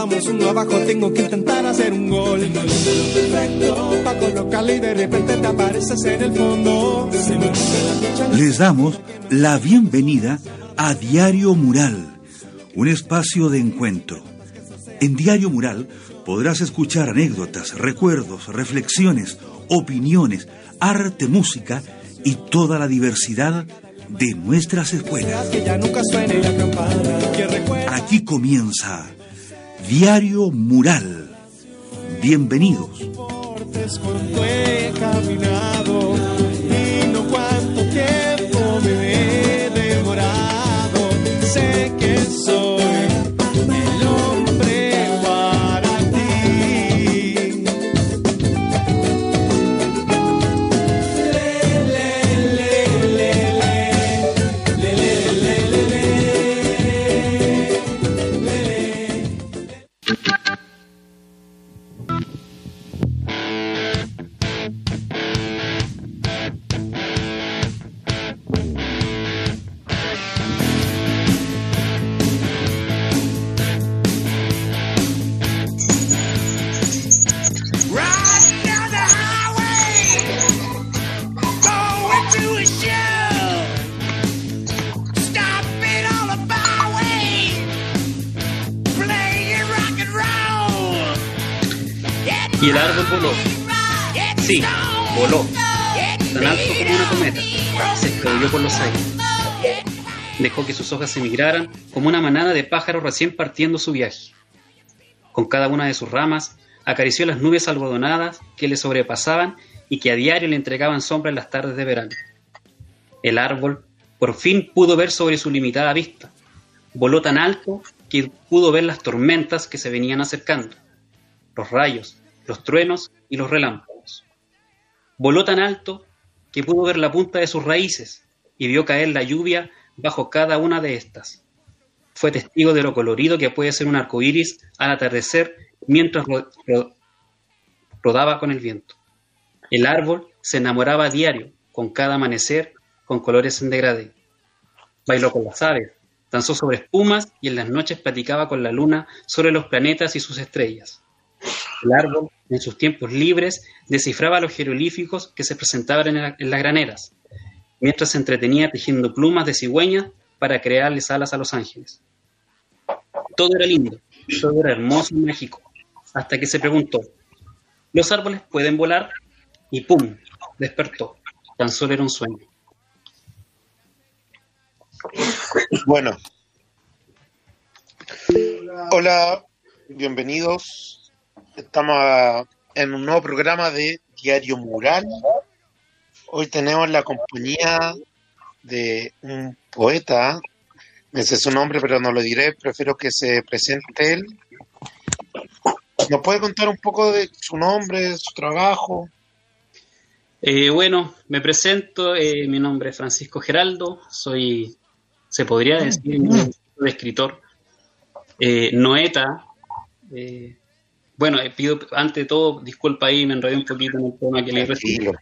vamos uno abajo, tengo que intentar hacer un gol. Perfecto, para colocarle y de repente te apareces en el fondo. Les damos la bienvenida a Diario Mural, un espacio de encuentro. En Diario Mural podrás escuchar anécdotas, recuerdos, reflexiones, opiniones, arte, música y toda la diversidad de nuestras escuelas. Aquí comienza Diario Mural. Bienvenidos. Dejó que sus hojas se migraran como una manada de pájaros recién partiendo su viaje. Con cada una de sus ramas acarició las nubes algodonadas que le sobrepasaban y que a diario le entregaban sombra en las tardes de verano. El árbol por fin pudo ver sobre su limitada vista. Voló tan alto que pudo ver las tormentas que se venían acercando, los rayos, los truenos y los relámpagos. Voló tan alto que pudo ver la punta de sus raíces y vio caer la lluvia bajo cada una de estas. Fue testigo de lo colorido que puede ser un arco iris al atardecer mientras rodaba con el viento. El árbol se enamoraba a diario, con cada amanecer, con colores en degradé. Bailó con las aves, danzó sobre espumas y en las noches platicaba con la luna sobre los planetas y sus estrellas. El árbol, en sus tiempos libres, descifraba los jeroglíficos que se presentaban en las graneras, mientras se entretenía tejiendo plumas de cigüeña para crearles alas a los ángeles. Todo era lindo, todo era hermoso y mágico, hasta que se preguntó, ¿los árboles pueden volar? Y ¡pum! despertó. Tan solo era un sueño. Bueno. Hola, bienvenidos. Estamos en un nuevo programa de Diario Mural Hoy tenemos la compañía de un poeta, me sé su nombre, pero no lo diré, prefiero que se presente él. ¿Nos puede contar un poco de su nombre, su trabajo? Eh, bueno, me presento, eh, mi nombre es Francisco Geraldo, soy, se podría decir, de escritor, eh, noeta. Bueno, pido ante todo disculpa ahí, me enredé un poquito en el tema que le recibo.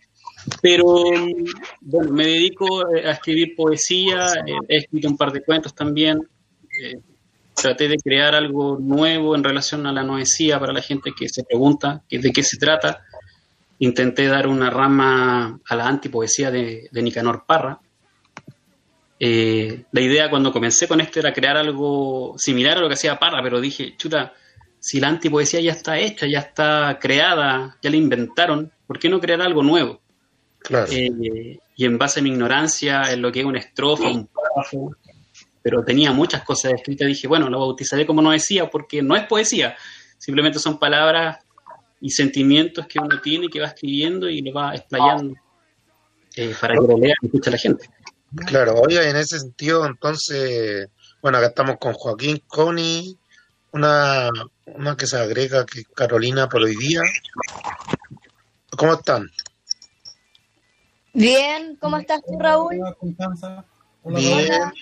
Pero bueno, me dedico eh, a escribir poesía, eh, he escrito un par de cuentos también. Eh, traté de crear algo nuevo en relación a la noesía para la gente que se pregunta de qué se trata. Intenté dar una rama a la antipoesía de, de Nicanor Parra. la idea cuando comencé con esto era crear algo similar a lo que hacía Parra, pero dije, chuta, si la antipoesía ya está hecha, ya está creada, ya la inventaron, ¿por qué no crear algo nuevo? Eh, y en base a mi ignorancia en lo que es una estrofa, un párrafo, pero tenía muchas cosas escritas, dije, bueno, lo bautizaré como no decía, porque no es poesía, simplemente son palabras y sentimientos que uno tiene, que va escribiendo y lo va explayando eh, para que lo lea y escuche la gente. Claro, oye, en ese sentido, entonces, bueno, acá estamos con Joaquín Coni, una, una que se agrega que Carolina por hoy día. ¿Cómo están? Bien, ¿cómo estás tú, Raúl? Hola, Bien.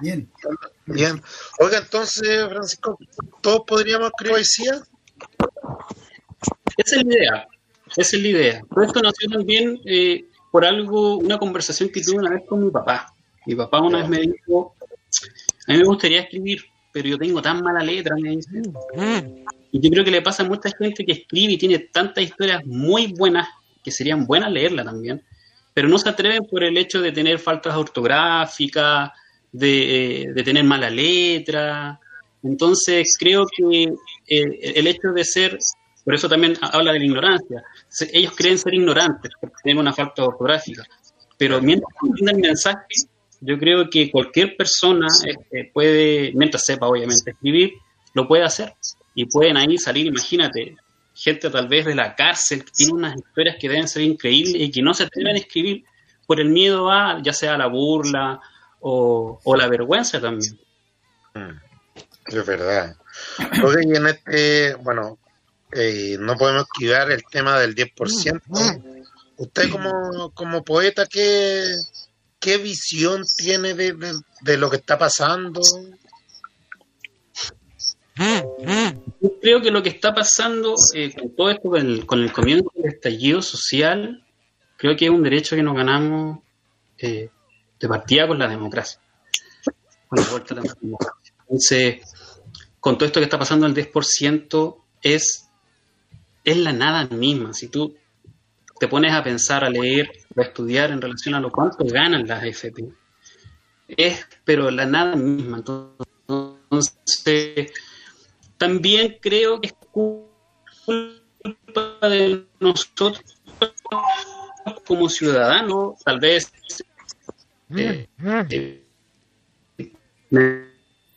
Bien. Bien. Oiga, entonces, Francisco, ¿todos podríamos escribir poesía? Esa es la idea. Esa es la idea. Pero esto nació también eh, por algo, una conversación que tuve una vez con mi papá. Mi papá una vez me dijo, a mí me gustaría escribir, pero yo tengo tan mala letra, me dice. Y yo creo que le pasa a mucha gente que escribe y tiene tantas historias muy buenas que serían buenas leerla también, pero no se atreven por el hecho de tener faltas ortográficas, de, eh, de tener mala letra. Entonces creo que eh, el hecho de ser, por eso también habla de la ignorancia, ellos creen ser ignorantes porque tienen una falta ortográfica, pero mientras entiendan el mensaje, yo creo que cualquier persona este, puede, mientras sepa obviamente escribir, lo puede hacer. Y pueden ahí salir, imagínate, gente tal vez de la cárcel que tiene unas historias que deben ser increíbles y que no se atreven a escribir por el miedo a, ya sea la burla o, la vergüenza también. Mm, es verdad. Ok, y en este, bueno, eh, no podemos esquivar el tema del 10%. Usted como, como poeta, ¿qué, ¿qué visión tiene de, lo que está pasando? Yo creo que lo que está pasando eh, con todo esto, con el, comienzo del estallido social, creo que es un derecho que nos ganamos eh, de partida con la democracia. Con la vuelta de la democracia. Entonces, con todo esto que está pasando, el 10% es, es la nada misma. Si tú te pones a pensar, a leer, a estudiar en relación a lo cuánto ganan las FP. Es, pero la nada misma. Entonces, también creo que es culpa de nosotros como ciudadanos, tal vez. Eh, eh,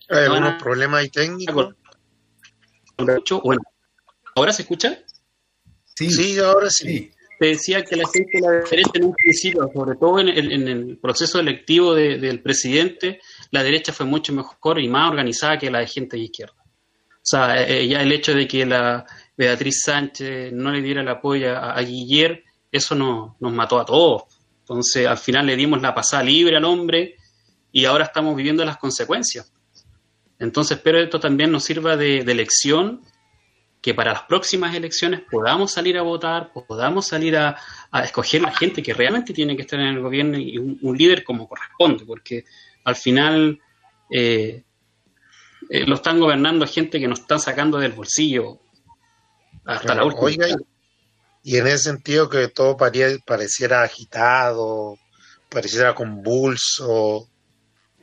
¿Hay algunos problemas ahí técnicos? Bueno, ¿ahora se escucha? Sí, sí ahora sí te decía que la gente de la derecha en un principio, sobre todo en, el proceso electivo del presidente, la derecha fue mucho mejor y más organizada que la de gente de izquierda. O sea, eh, ya el hecho de que la Beatriz Sánchez no le diera el apoyo a, a eso no, nos mató a todos. Entonces, al final le dimos la pasada libre al hombre y ahora estamos viviendo las consecuencias. Entonces, espero esto también nos sirva de, de lección que para las próximas elecciones podamos salir a votar, podamos salir a, escoger la gente que realmente tiene que estar en el gobierno y un, líder como corresponde, porque al final eh, eh, lo están gobernando gente que nos están sacando del bolsillo hasta la última. y en ese sentido que todo pareciera agitado, pareciera convulso,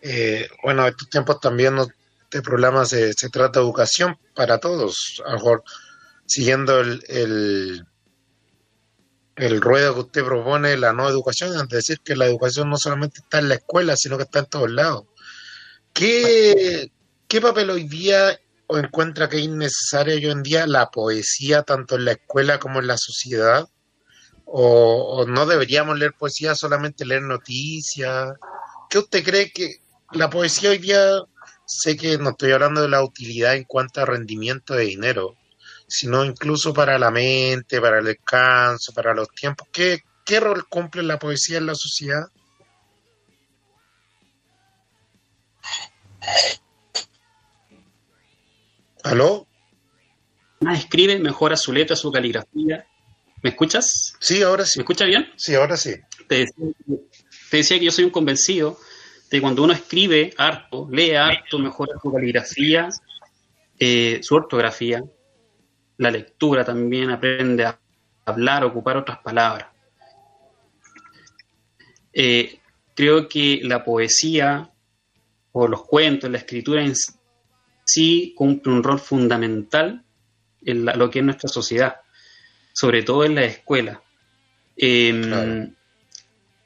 eh, bueno, estos tiempos también nos este programa se, trata de educación para todos. A lo mejor siguiendo el, el, ruedo que usted propone, la no educación, es decir que la educación no solamente está en la escuela, sino que está en todos lados. ¿Qué, qué papel hoy día o encuentra que es innecesaria hoy en día la poesía, tanto en la escuela como en la sociedad? ¿O, o no deberíamos leer poesía, solamente leer noticias? ¿Qué usted cree que la poesía hoy día sé que no estoy hablando de la utilidad en cuanto a rendimiento de dinero, sino incluso para la mente, para el descanso, para los tiempos. ¿Qué, qué rol cumple la poesía en la sociedad? ¿Aló? Más escribe, mejora su letra, su caligrafía. ¿Me escuchas? Sí, ahora sí. ¿Me escucha bien? Sí, ahora sí. te decía que yo soy un convencido de cuando uno escribe harto, lee harto, mejora su caligrafía, eh, su ortografía, la lectura también, aprende a hablar, a ocupar otras palabras. Eh, creo que la poesía o los cuentos, la escritura en sí cumple un rol fundamental en lo que es nuestra sociedad, sobre todo en la escuela. Em,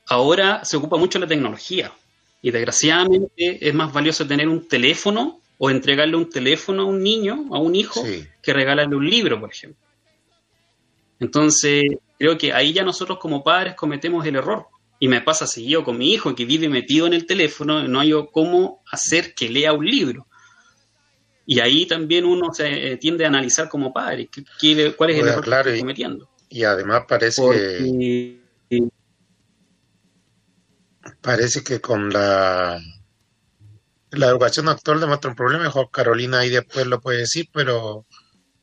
ahora se ocupa mucho la tecnología. Y desgraciadamente es más valioso tener un teléfono o entregarle un teléfono a un niño, a un hijo, que regalarle un libro, por ejemplo. Entonces, creo que ahí ya nosotros como padres cometemos el error. Y me pasa seguido con mi hijo que vive metido en el teléfono, no hay cómo hacer que lea un libro. Y ahí también uno se eh, tiende a analizar como padre cuál es el error que está cometiendo. Y además parece que parece que con la, la educación actual demuestra un problema, mejor Carolina ahí después lo puede decir, pero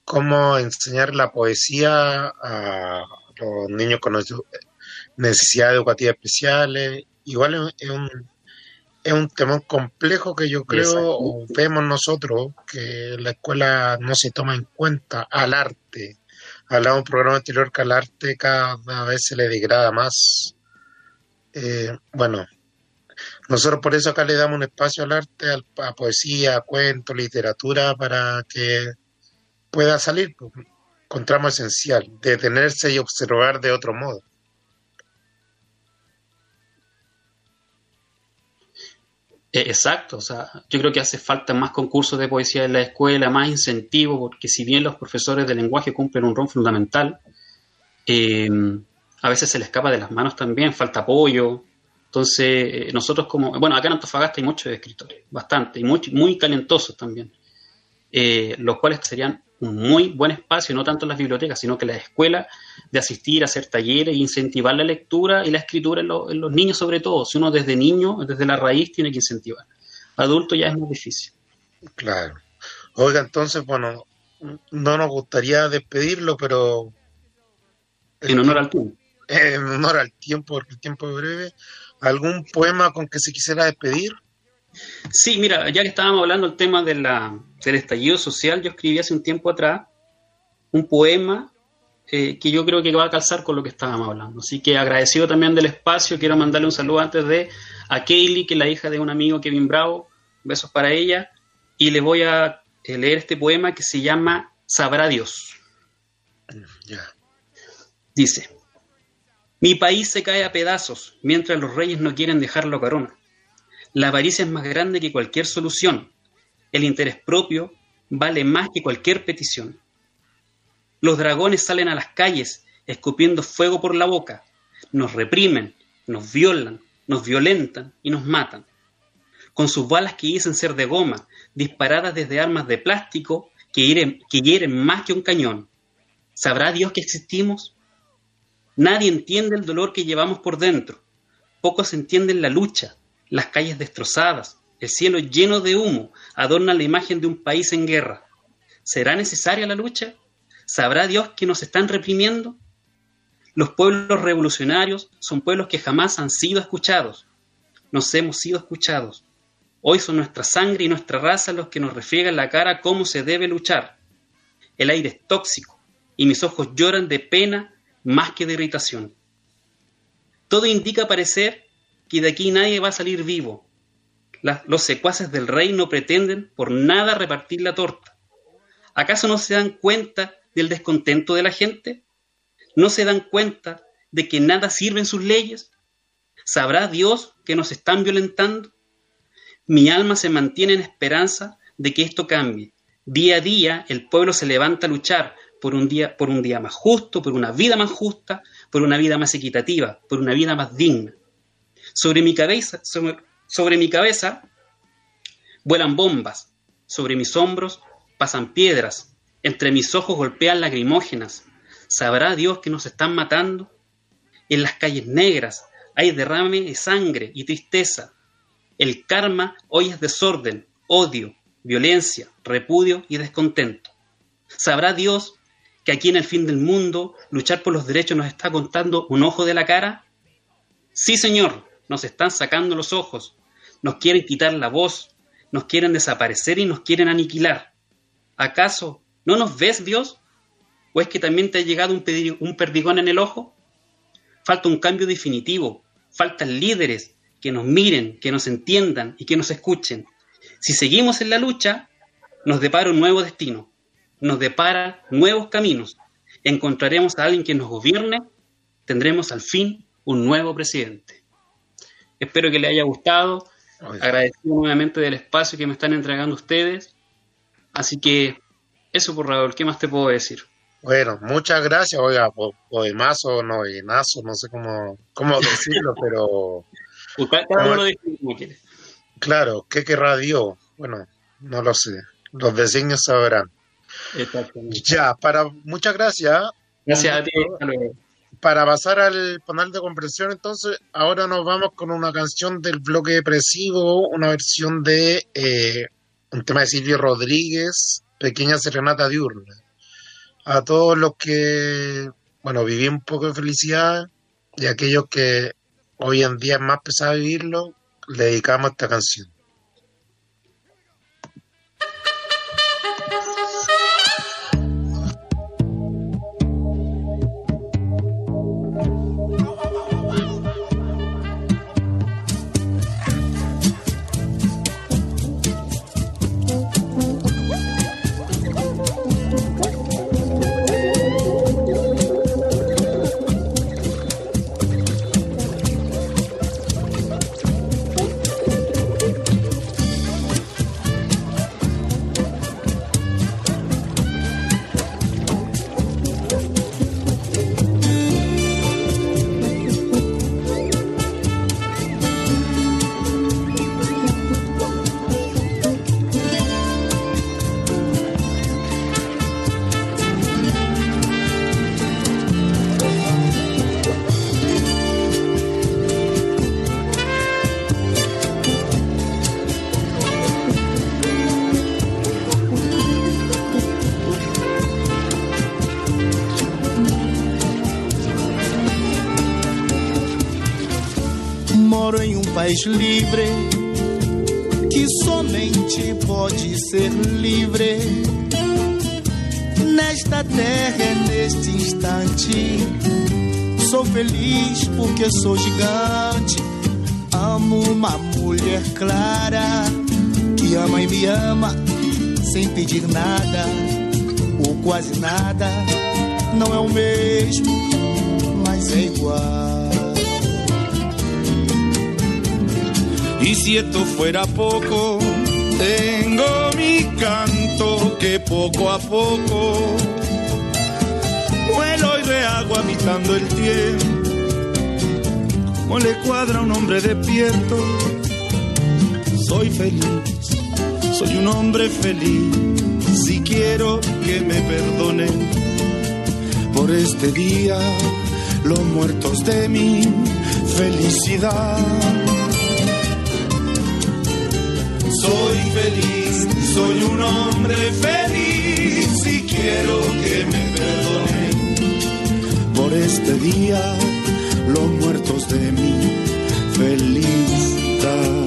cómo enseñar la poesía a los niños con necesidades educativas especiales, igual es un, es un tema complejo que yo creo, o vemos nosotros, que la escuela no se toma en cuenta al arte. Hablaba un programa anterior que al arte cada vez se le degrada más. Eh, bueno, nosotros por eso acá le damos un espacio al arte, a poesía, a cuento, literatura, para que pueda salir con tramo esencial, detenerse y observar de otro modo. Eh, exacto, o sea, yo creo que hace falta más concursos de poesía en la escuela, más incentivos, porque si bien los profesores de lenguaje cumplen un rol fundamental, eh, a veces se les escapa de las manos también, falta apoyo. Entonces, eh, nosotros como, bueno, acá en Antofagasta hay muchos escritores, bastante, y muy, muy talentosos también, los cuales serían un muy buen espacio, no tanto en las bibliotecas, sino que en las escuelas, de asistir a hacer talleres e incentivar la lectura y la escritura en, los niños sobre todo. Si uno desde niño, desde la raíz, tiene que incentivar. Adulto ya es más difícil. Claro. Oiga, entonces, bueno, no nos gustaría despedirlo, pero... En honor al tiempo. En honor al tiempo, porque el tiempo es breve. ¿Algún poema con que se quisiera despedir? Sí, mira, ya que estábamos hablando del tema de la, del estallido social, yo escribí hace un tiempo atrás un poema eh, que yo creo que va a calzar con lo que estábamos hablando. Así que agradecido también del espacio, quiero mandarle un saludo antes de a Kaylee, que es la hija de un amigo Kevin Bravo, besos para ella, y le voy a eh, leer este poema que se llama Sabrá Dios. Dice, mi país se cae a pedazos mientras los reyes no quieren dejarlo corona. La avaricia es más grande que cualquier solución. El interés propio vale más que cualquier petición. Los dragones salen a las calles escupiendo fuego por la boca. Nos reprimen, nos violan, nos violentan y nos matan. Con sus balas que dicen ser de goma, disparadas desde armas de plástico que hieren más que un cañón. ¿Sabrá Dios que existimos? Nadie entiende el dolor que llevamos por dentro. Pocos entienden la lucha, las calles destrozadas, el cielo lleno de humo, adornan la imagen de un país en guerra. ¿Será necesaria la lucha? ¿Sabrá Dios que nos están reprimiendo? Los pueblos revolucionarios son pueblos que jamás han sido escuchados. Nos hemos sido escuchados. Hoy son nuestra sangre y nuestra raza los que nos refriegan la cara cómo se debe luchar. El aire es tóxico y mis ojos lloran de pena más que de irritación. Todo indica parecer que de aquí nadie va a salir vivo. los secuaces del rey no pretenden por nada repartir la torta. ¿Acaso no se dan cuenta del descontento de la gente? ¿No se dan cuenta de que nada sirven sus leyes? ¿Sabrá Dios que nos están violentando? Mi alma se mantiene en esperanza de que esto cambie. Día a día el pueblo se levanta a luchar por un día, por un día más justo, por una vida más justa, por una vida más equitativa, por una vida más digna. Sobre mi cabeza, sobre, mi cabeza vuelan bombas, sobre mis hombros pasan piedras, entre mis ojos golpean lacrimógenas. ¿Sabrá Dios que nos están matando? En las calles negras hay derrame de sangre y tristeza. El karma hoy es desorden, odio, violencia, repudio y descontento. ¿Sabrá Dios que aquí en el fin del mundo luchar por los derechos nos está contando un ojo de la cara? Sí, Señor, nos están sacando los ojos, nos quieren quitar la voz, nos quieren desaparecer y nos quieren aniquilar. ¿Acaso no nos ves, Dios? ¿O es que también te ha llegado un, un perdigón en el ojo? Falta un cambio definitivo, faltan líderes que nos miren, que nos entiendan y que nos escuchen. Si seguimos en la lucha, nos depara un nuevo destino, nos depara nuevos caminos. Encontraremos a alguien que nos gobierne, tendremos al fin un nuevo presidente. Espero que les haya gustado. Agradecido nuevamente del espacio que me están entregando ustedes. Así que eso por Raúl, ¿qué más te puedo decir? Bueno, muchas gracias, oiga, poemazo, no, llenazo, no sé cómo, cómo decirlo, pero... Cada uno como quiere. Claro, ¿qué querrá Dios? Bueno, no lo sé, los designios sabrán. Ya, para, muchas gracias. Gracias a ti para pasar al panel de comprensión, entonces, ahora nos vamos con una canción del bloque depresivo, una versión de eh, un tema de Silvio Rodríguez, Pequeña Serenata Diurna. A todos los que, bueno, viví un poco de felicidad y aquellos que hoy en día es más pesado vivirlo, le dedicamos esta canción. País livre que somente pode ser livre nesta terra, neste instante. Sou feliz porque sou gigante. Amo uma mulher clara que ama e me ama sem pedir nada ou quase nada. Não é o mesmo, mas é igual. Y si esto fuera poco, tengo mi canto que poco a poco vuelo y rehago habitando el tiempo. Como le cuadra a un hombre despierto, soy feliz, soy un hombre feliz. Si quiero que me perdonen por este día, los muertos de mi felicidad soy feliz, soy un hombre feliz y quiero que me perdonen por este día los muertos de mi felicidad.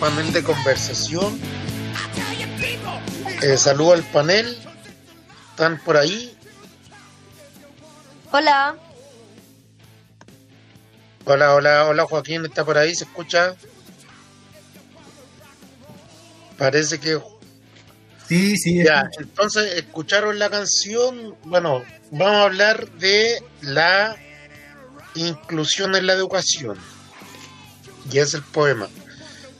panel de conversación. Eh, saludo al panel. ¿Están por ahí? Hola. Hola, hola, hola Joaquín, ¿está por ahí? ¿Se escucha? Parece que... Sí, sí. Ya, entonces escucharon la canción. Bueno, vamos a hablar de la inclusión en la educación. Y es el poema.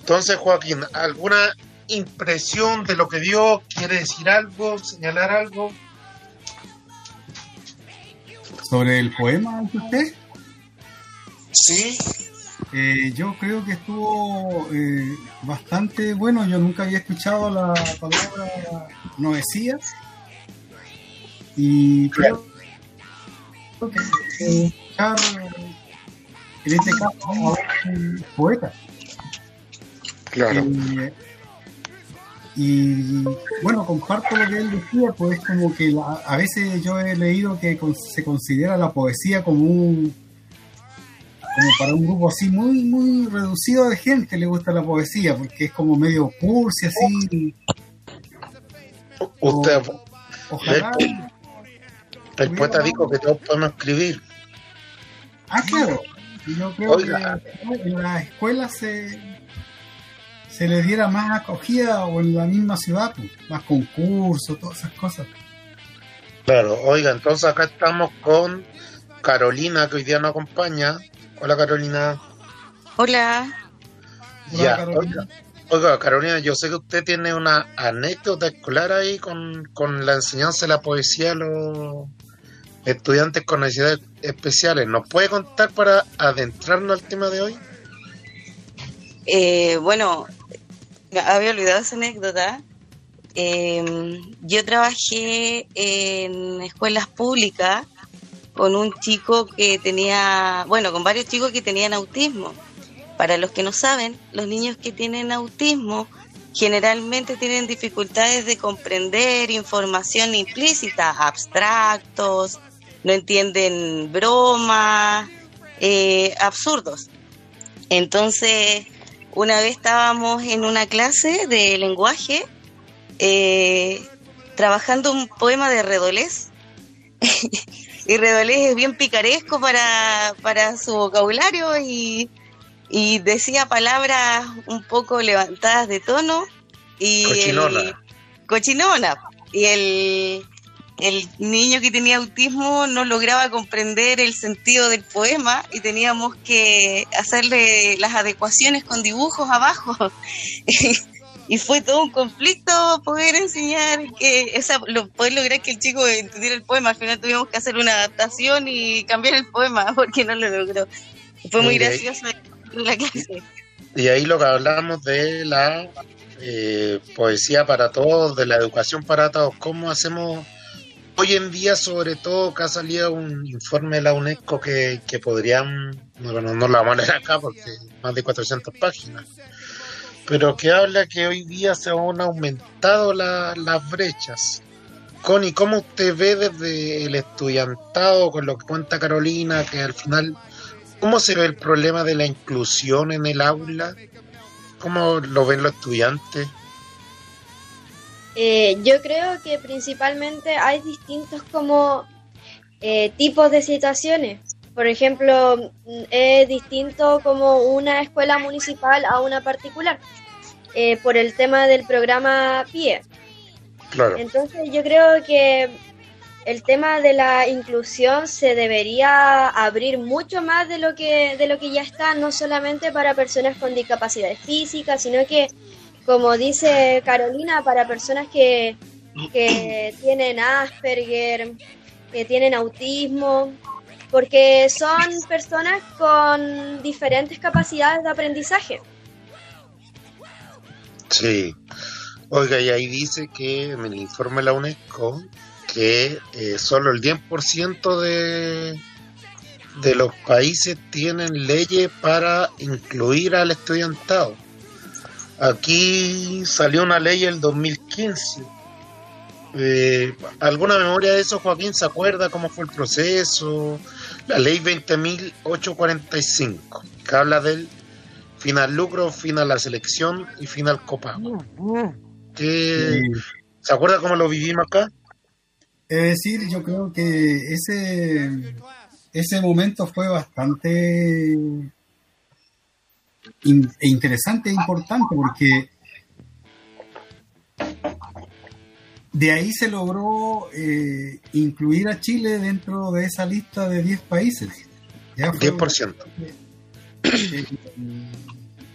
Entonces, Joaquín, ¿alguna impresión de lo que dio? ¿Quiere decir algo? ¿Señalar algo? ¿Sobre el poema, usted? Sí. Eh, yo creo que estuvo eh, bastante bueno. Yo nunca había escuchado la palabra noesía. Y creo que escuchar, en este caso, poeta. Claro. Eh, y bueno, comparto lo que él decía, pues como que la- a veces yo he leído que con- se considera la poesía como un como para un grupo así muy muy reducido de gente le gusta la poesía, porque es como medio cursi así. Usted, Ojalá. el poeta dijo que todos podemos escribir. Ah, claro. Yo creo Oiga. que en las escuelas se, se le diera más acogida o en la misma ciudad, pues, más concursos, todas esas cosas. Claro, oiga, entonces acá estamos con Carolina, que hoy día nos acompaña. Hola, Carolina. Hola. Hola, Ya, Carolina. oiga, oiga, Carolina, yo sé que usted tiene una anécdota escolar ahí con, con la enseñanza de la poesía a los estudiantes con necesidades especiales. ¿Nos puede contar para adentrarnos al tema de hoy? Eh, bueno, había olvidado esa anécdota. Eh, yo trabajé en escuelas públicas con un chico que tenía, bueno, con varios chicos que tenían autismo. Para los que no saben, los niños que tienen autismo generalmente tienen dificultades de comprender información implícita, abstractos, no entienden bromas, eh, absurdos. Entonces, una vez estábamos en una clase de lenguaje eh, trabajando un poema de Redolés. y Redolés es bien picaresco para, para su vocabulario y, y decía palabras un poco levantadas de tono. Y Cochinona. el- cochinona. Y el, el niño que tenía autismo no lograba comprender el sentido del poema y teníamos que hacerle las adecuaciones con dibujos abajo. y fue todo un conflicto poder enseñar que esa, lo, poder lograr que el chico entendiera el poema. Al final tuvimos que hacer una adaptación y cambiar el poema porque no lo logró. Fue muy gracioso la clase. Y ahí lo que hablamos de la eh, poesía para todos, de la educación para todos, cómo hacemos hoy en día, sobre todo, que ha salido un informe de la UNESCO que, que podrían, bueno, no lo vamos a leer acá porque más de 400 páginas, pero que habla que hoy día se han aumentado la- las brechas. Connie, ¿cómo usted ve desde el estudiantado, con lo que cuenta Carolina, que al final ¿Cómo se ve el problema de la inclusión en el aula? ¿Cómo lo ven los estudiantes? Eh, yo creo que principalmente hay distintos como eh, tipos de situaciones. Por ejemplo, mm, es distinto como una escuela municipal a una particular, eh, por el tema del programa PIE. Claro, Entonces yo creo que el tema de la inclusión se debería abrir mucho más de lo que de lo que ya está, no solamente para personas con discapacidades físicas, sino que como dice Carolina, para personas que, que tienen Asperger, que tienen autismo, porque son personas con diferentes capacidades de aprendizaje. sí. Oiga, y ahí dice que en el informe la UNESCO que eh, solo el 10% de, de los países tienen leyes para incluir al estudiantado. Aquí salió una ley el 2015. Eh, ¿Alguna memoria de eso, Joaquín? ¿Se acuerda cómo fue el proceso? la ley 20.845, que habla del final lucro, final la selección y final copago. ¿Qué, ¿Se acuerda cómo lo vivimos acá? Es decir, yo creo que ese, ese momento fue bastante in- e interesante e importante porque de ahí se logró eh, incluir a Chile dentro de esa lista de 10 países. Ya fue- 10%. eh,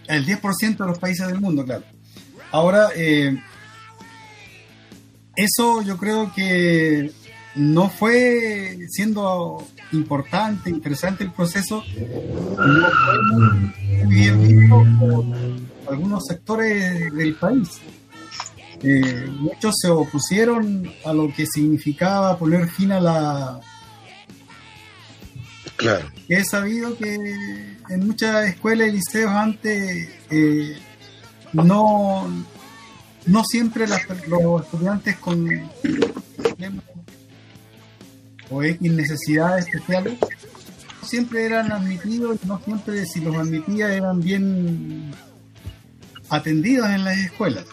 el 10% de los países del mundo, claro. Ahora, eh, eso yo creo que no fue siendo importante, interesante el proceso, no fue muy bien visto por algunos sectores del país. Eh, muchos se opusieron a lo que significaba poner fin a la, Claro. He sabido que en muchas escuelas y liceos antes eh, no, no siempre las- los estudiantes con problemas o X necesidades especiales siempre eran admitidos y no siempre si los admitía eran bien atendidos en las escuelas.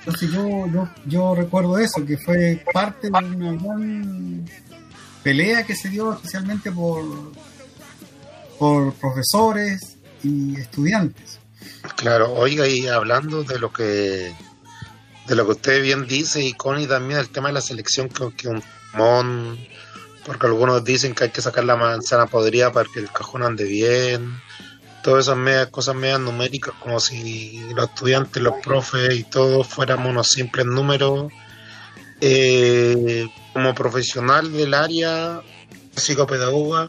Entonces yo, yo, yo recuerdo eso, que fue parte de una gran pelea que se dio especialmente por, por profesores y estudiantes. Claro, oiga, y hablando de lo que de lo que usted bien dice, y Connie también el tema de la selección que, que un mon, porque algunos dicen que hay que sacar la manzana podrida para que el cajón ande bien, todas esas medias, cosas medias numéricas, como si los estudiantes, los profes y todos fuéramos unos simples números. Eh, como profesional del área psicopedagoga,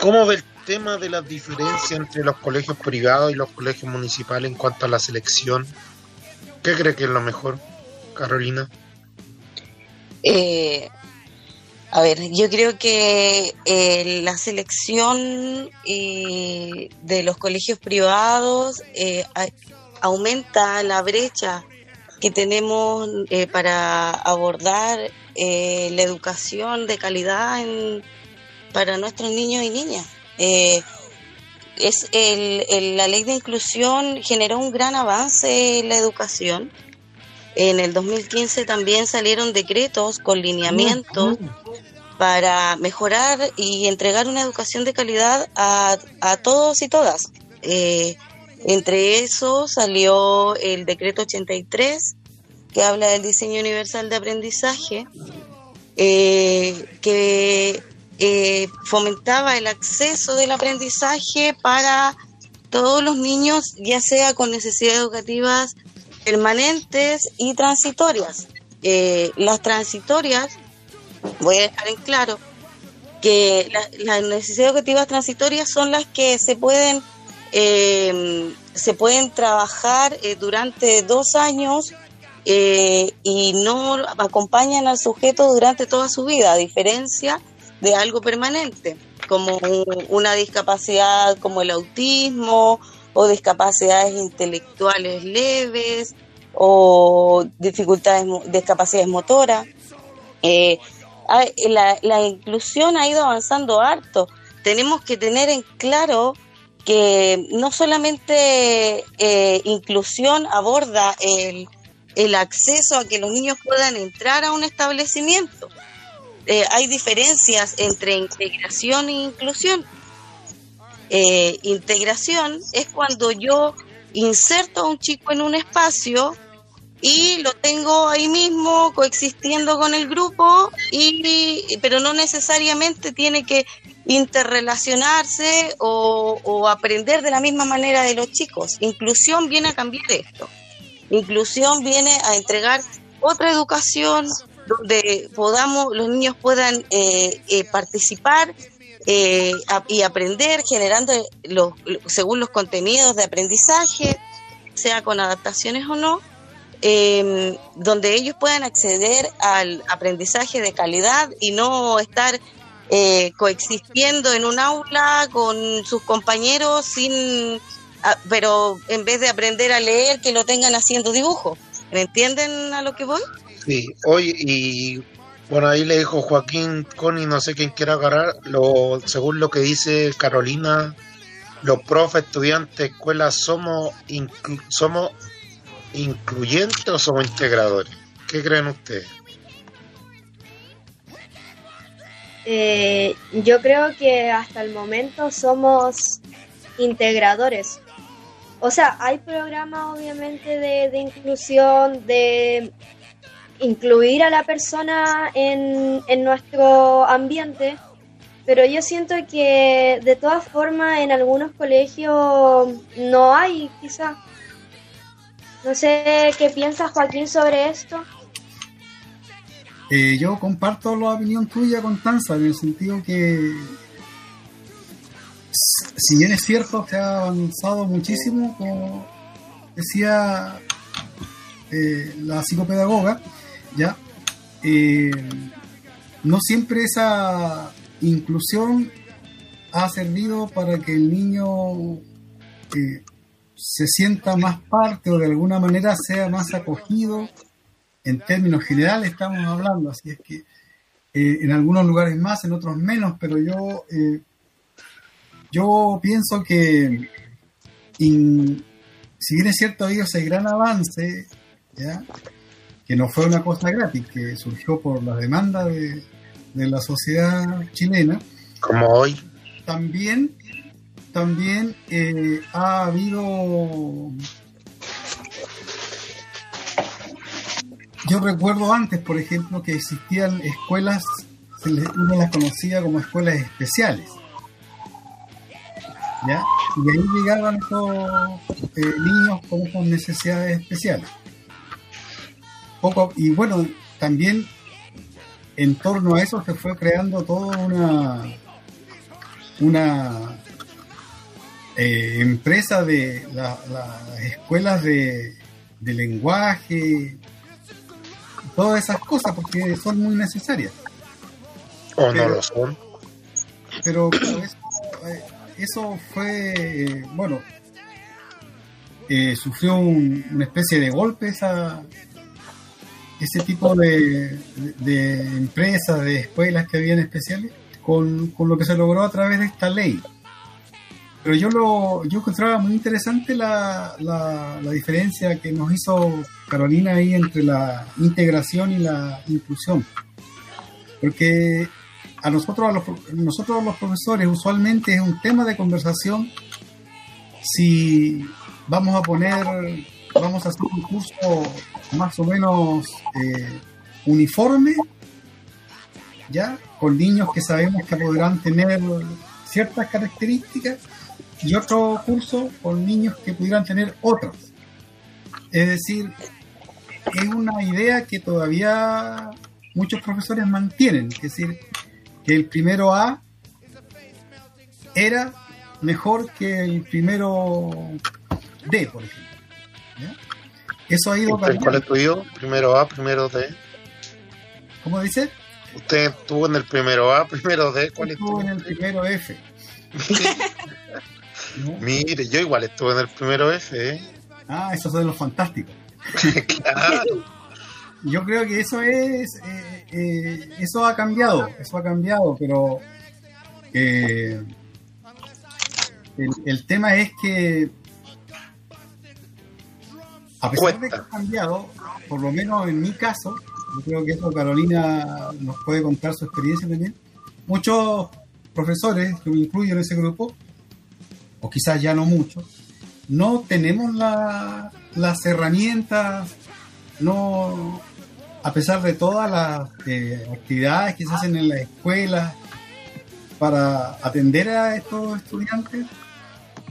¿cómo ve el tema de las diferencias entre los colegios privados y los colegios municipales en cuanto a la selección? ¿Qué cree que es lo mejor, Carolina? Eh, a ver, yo creo que eh, la selección eh, de los colegios privados eh, aumenta la brecha que tenemos eh, para abordar eh, la educación de calidad en- para nuestros niños y niñas. Eh, es el- la ley de inclusión generó un gran avance en la educación. En el 2015 también salieron decretos con lineamientos para mejorar y entregar una educación de calidad a, a todos y todas. Eh, entre eso salió el decreto 83, que habla del diseño universal de aprendizaje, eh, que eh, fomentaba el acceso del aprendizaje para todos los niños, ya sea con necesidades educativas permanentes y transitorias. Eh, las transitorias, voy a dejar en claro que la- las necesidades educativas transitorias son las que se pueden eh, se pueden trabajar eh, durante dos años eh, y no acompañan al sujeto durante toda su vida, a diferencia de algo permanente, como un- una discapacidad como el autismo o discapacidades intelectuales leves o dificultades, discapacidades motoras. Eh, la, la inclusión ha ido avanzando harto. Tenemos que tener en claro que no solamente eh, inclusión aborda el, el acceso a que los niños puedan entrar a un establecimiento. Eh, hay diferencias entre integración e inclusión. Eh, integración es cuando yo inserto a un chico en un espacio y lo tengo ahí mismo coexistiendo con el grupo y pero no necesariamente tiene que interrelacionarse o, o aprender de la misma manera de los chicos. Inclusión viene a cambiar esto. Inclusión viene a entregar otra educación donde podamos los niños puedan eh, eh, participar eh, y aprender generando los, según los contenidos de aprendizaje, sea con adaptaciones o no, eh, donde ellos puedan acceder al aprendizaje de calidad y no estar eh, coexistiendo en un aula con sus compañeros sin ah, pero en vez de aprender a leer que lo tengan haciendo dibujo ¿me entienden a lo que voy? Sí, oye, y Bueno, ahí le dijo Joaquín Coni, no sé quién quiera agarrar, lo, según lo que dice Carolina, los profes, estudiantes, escuelas, somos, somos incluyentes o somos integradores. ¿Qué creen ustedes? Eh, yo creo que hasta el momento somos integradores. O sea, hay programas obviamente de, de inclusión, de incluir a la persona en, en nuestro ambiente, pero yo siento que de todas formas en algunos colegios no hay, quizá. No sé qué piensa Joaquín sobre esto. Eh, yo comparto la opinión tuya, Constanza, en el sentido que, si bien es cierto, se ha avanzado muchísimo, como decía eh, la psicopedagoga, ¿ya? Eh, no siempre esa inclusión ha servido para que el niño eh, se sienta más parte o de alguna manera sea más acogido. En términos generales estamos hablando, así es que eh, en algunos lugares más, en otros menos, pero yo, yo pienso que si bien es cierto ha habido ese gran avance, ¿ya? Que no fue una cosa gratis, que surgió por la demanda de, la sociedad chilena. Como hoy. También, también eh, ha habido... Yo recuerdo antes, por ejemplo, que existían escuelas, uno las conocía como escuelas especiales. ¿Ya? Y ahí llegaban estos eh, niños con estas necesidades especiales y bueno, también en torno a eso se fue creando toda una, una eh, empresa de las escuelas de, lenguaje, todas esas cosas, porque son muy necesarias. O no lo son. Pero eh, eso, fue, eh, bueno, sufrió una especie de golpe esa, ese tipo de, empresas, de escuelas que habían especiales, con, lo que se logró a través de esta ley. Pero yo lo yo encontraba muy interesante la, la, diferencia que nos hizo Carolina ahí entre la integración y la inclusión. Porque a nosotros, a los, nosotros los profesores, usualmente es un tema de conversación si vamos a poner, vamos a hacer un curso más o menos eh, uniforme, ya, con niños que sabemos que podrán tener ciertas características, y otro curso con niños que pudieran tener otras. Es decir, es una idea que todavía muchos profesores mantienen, es decir, que el primero A era mejor que el primero D, por ejemplo. Eso ha ido ¿Cuál estudió? ¿Primero A, primero D? ¿Cómo dice? Usted estuvo en el primero A, primero D. ¿Cuál estuvo en el primero F. Mire, yo igual estuve en el primero F. ¿eh? Ah, esos son los fantásticos. claro. Yo creo que eso es, eh, eh, eso ha cambiado, eso ha cambiado, pero eh, el tema es que a pesar de que ha cambiado, por lo menos en mi caso, yo creo que eso Carolina nos puede contar su experiencia también, muchos profesores, que me incluyo en ese grupo, o quizás ya no muchos, no tenemos las herramientas, no, a pesar de todas las eh, actividades que se hacen en la escuela para atender a estos estudiantes,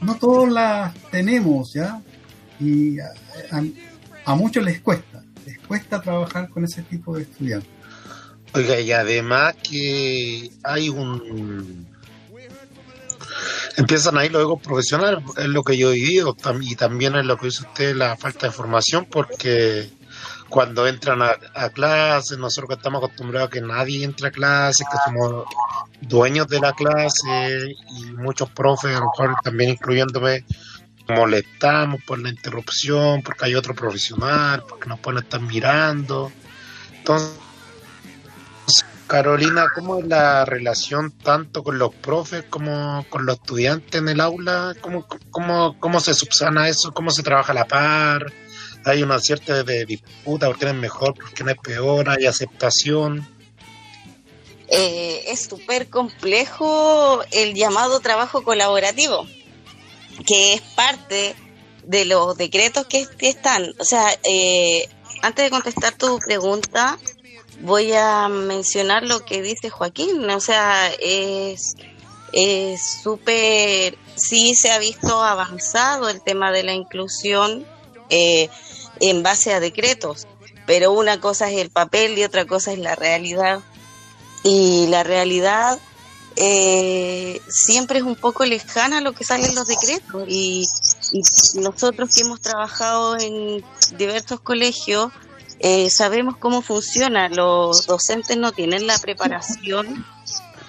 no todos las tenemos, ¿ya? y a, muchos les cuesta, les cuesta trabajar con ese tipo de estudiantes. Oiga, y además que hay un... Empiezan ahí luego profesionales, es lo que yo he vivido y también es lo que dice usted, la falta de formación, porque cuando entran a, a clases, nosotros que estamos acostumbrados a que nadie entra a clases, que somos dueños de la clase y muchos profes, a lo mejor también incluyéndome, molestamos por la interrupción, porque hay otro profesional, porque nos pueden estar mirando. Entonces, Carolina, ¿cómo es la relación tanto con los profes como con los estudiantes en el aula? ¿Cómo, cómo, cómo se subsana eso? ¿Cómo se trabaja a la par? ¿Hay una cierta de disputa porque es mejor, porque no es peor? ¿Hay aceptación? Eh, es súper complejo el llamado trabajo colaborativo, que es parte de los decretos que, están. O sea, eh, antes de contestar tu pregunta, voy a mencionar lo que dice Joaquín. O sea, es súper, sí se ha visto avanzado el tema de la inclusión eh, en base a decretos, pero una cosa es el papel y otra cosa es la realidad. Y la realidad eh, siempre es un poco lejana lo que sale en los decretos. Y, nosotros que hemos trabajado en diversos colegios, eh, sabemos cómo funciona. Los docentes no tienen la preparación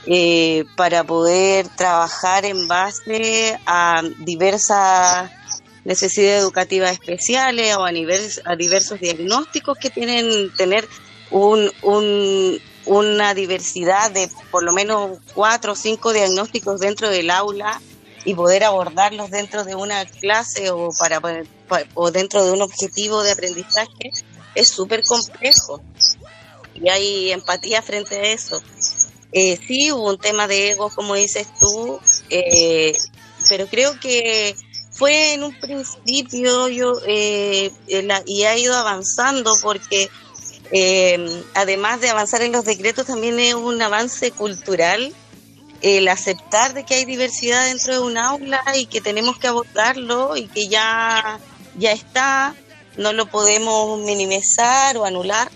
eh, para poder trabajar en base a diversas necesidades educativas especiales o a, nivel, a diversos diagnósticos que tienen tener un, un una diversidad de por lo menos cuatro o cinco diagnósticos dentro del aula y poder abordarlos dentro de una clase o para, o dentro de un objetivo de aprendizaje es súper complejo y hay empatía frente a eso. Eh, sí hubo un tema de ego, como dices tú, eh, pero creo que fue en un principio yo eh, y ha ido avanzando porque eh, además de avanzar en los decretos, también es un avance cultural el aceptar de que hay diversidad dentro de un aula y que tenemos que abordarlo y que ya, ya está, no lo podemos minimizar o anular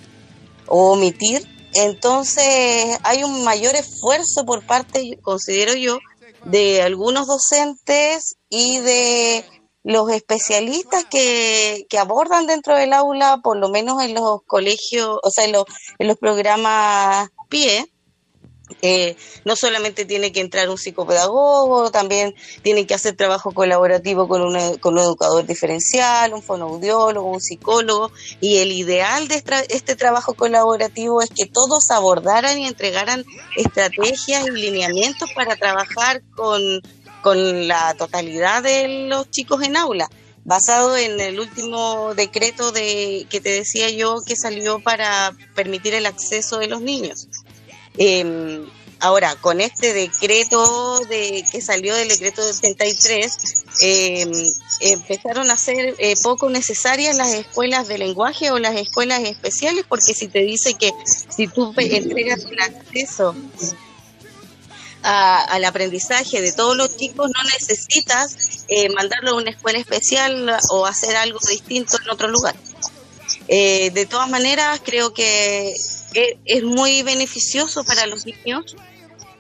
o omitir. Entonces hay un mayor esfuerzo por parte, considero yo, de algunos docentes y de los especialistas que, que abordan dentro del aula, por lo menos en los colegios, o sea, en los, en los programas PIE, eh, no solamente tiene que entrar un psicopedagogo, también tiene que hacer trabajo colaborativo con un, con un educador diferencial, un fonoaudiólogo, un psicólogo, y el ideal de este trabajo colaborativo es que todos abordaran y entregaran estrategias y lineamientos para trabajar con con la totalidad de los chicos en aula, basado en el último decreto de que te decía yo que salió para permitir el acceso de los niños. Em, ahora, con este decreto de que salió del decreto del 83, em, empezaron a ser eh, poco necesarias las escuelas de lenguaje o las escuelas especiales, porque si te dice que si tú entregas el acceso al aprendizaje de todos los chicos, no necesitas eh, mandarlo a una escuela especial o hacer algo distinto en otro lugar. Eh, de todas maneras, creo que es, muy beneficioso para los niños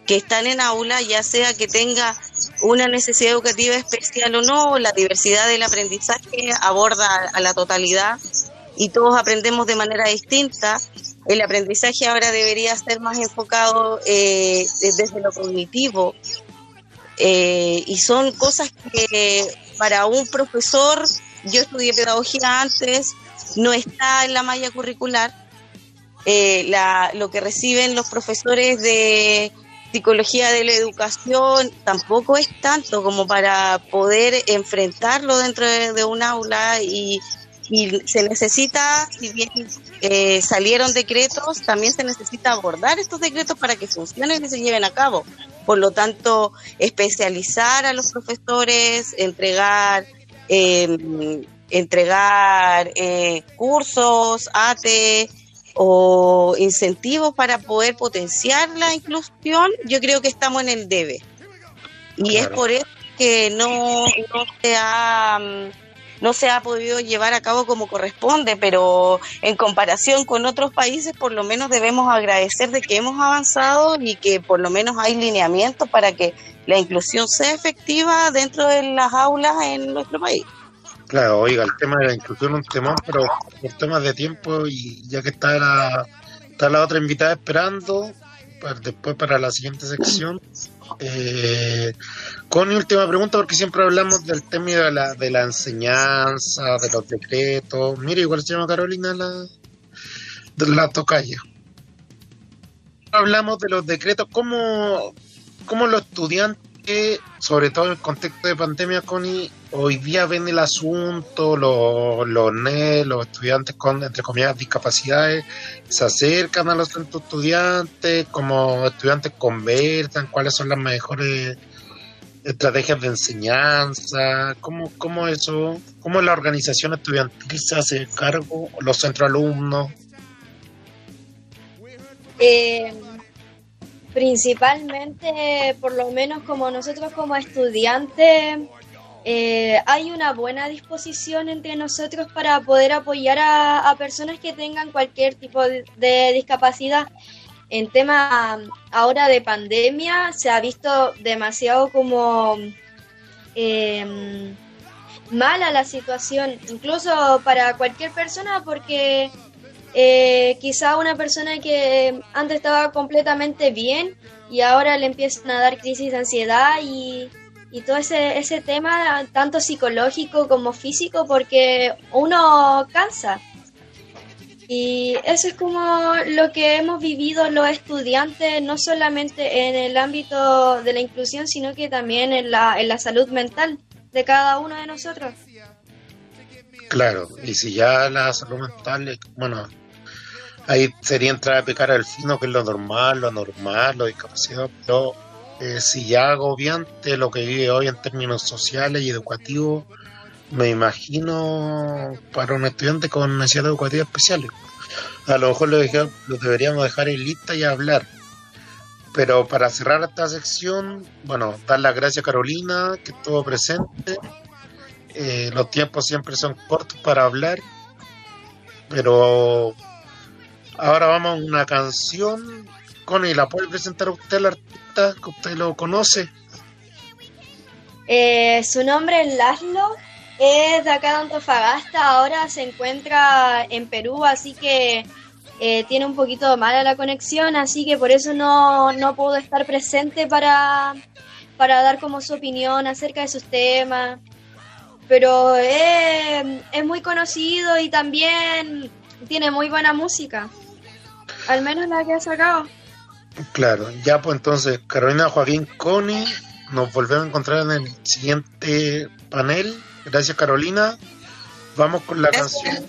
que están en aula, ya sea que tenga una necesidad educativa especial o no, la diversidad del aprendizaje aborda a la totalidad y todos aprendemos de manera distinta el aprendizaje ahora debería ser más enfocado eh, desde lo cognitivo. Eh, y son cosas que para un profesor, yo estudié pedagogía antes, no está en la malla curricular. Eh, la, lo que reciben los profesores de psicología de la educación tampoco es tanto como para poder enfrentarlo dentro de un aula y, y se necesita, si bien eh, salieron decretos, también se necesita abordar estos decretos para que funcionen y se lleven a cabo. Por lo tanto, especializar a los profesores, entregar, em, entregar eh, cursos, ATE o incentivos para poder potenciar la inclusión, yo creo que estamos en el debe. Y es por eso que no, no se ha no se ha podido llevar a cabo como corresponde, pero en comparación con otros países, por lo menos debemos agradecer de que hemos avanzado y que por lo menos hay lineamientos para que la inclusión sea efectiva dentro de las aulas en nuestro país. Claro, oiga, el tema de la inclusión es un tema, pero por temas de tiempo y ya que está la, está la otra invitada esperando, pues después para la siguiente sección, eh, con mi última pregunta, porque siempre hablamos del tema de la, de la enseñanza, de los decretos. Mire, igual se llama Carolina la, la tocaya. hablamos de los decretos, ¿cómo, cómo los estudiantes, sobre todo en el contexto de pandemia, Connie, hoy día ven el asunto, los, los los estudiantes con, entre comillas, discapacidades, se acercan a los centros estudiantes, como estudiantes conversan, cuáles son las mejores estrategias de enseñanza, cómo, cómo eso, cómo la organización estudiantil se hace cargo, los centros alumnos. Eh, principalmente, por lo menos como nosotros como estudiantes, eh, hay una buena disposición entre nosotros para poder apoyar a, personas que tengan cualquier tipo de, discapacidad. En tema ahora de pandemia se ha visto demasiado como eh, mala la situación, incluso para cualquier persona, porque eh, quizá una persona que antes estaba completamente bien y ahora le empiezan a dar crisis de ansiedad y, y todo ese, ese tema, tanto psicológico como físico, porque uno cansa. Y eso es como lo que hemos vivido los estudiantes, no solamente en el ámbito de la inclusión, sino que también en la, en la salud mental de cada uno de nosotros. Claro, y si ya la salud mental, bueno, ahí sería entrar a pecar al fino, que es lo normal, lo normal, lo discapacidad, pero eh, si ya agobiante lo que vive hoy en términos sociales y educativos, me imagino para un estudiante con necesidades educativas especiales. A lo mejor lo, deberíamos dejar en lista y hablar. Pero para cerrar esta sección, bueno, dar las gracias a Carolina, que estuvo presente. Eh, los tiempos siempre son cortos para hablar, pero Ahora vamos a una canción. Connie, ¿la puede presentar usted al artista que usted lo conoce? Eh, su nombre es Laszlo, es de acá de Antofagasta, ahora se encuentra en Perú, así que eh, tiene un poquito mala la conexión, así que por eso no, no pudo estar presente para, para dar como su opinión acerca de sus temas. Pero es muy conocido y también tiene muy buena música. Al menos la que ha sacado. Claro, ya pues entonces, Carolina Joaquín Coni, nos volvemos a encontrar en el siguiente panel. Gracias Carolina. Vamos con la canción.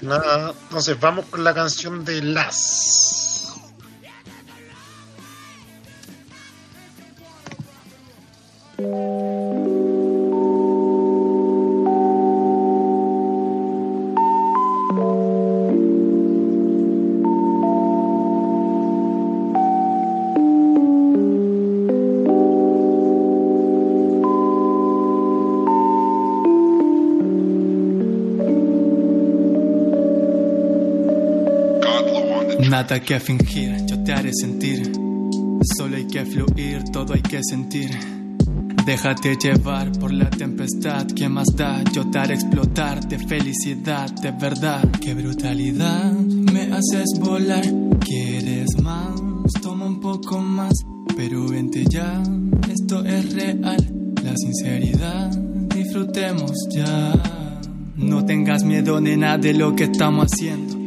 Nada, entonces vamos con la canción de Las. Nada que fingir, yo te haré sentir. Solo hay que fluir, todo hay que sentir. Déjate llevar por la tempestad, ¿qué más da? Yo te haré explotar de felicidad, de verdad. Qué brutalidad, me haces volar. ¿Quieres más? Toma un poco más, pero vente ya, esto es real. La sinceridad, disfrutemos ya. No tengas miedo, nena, de lo que estamos haciendo.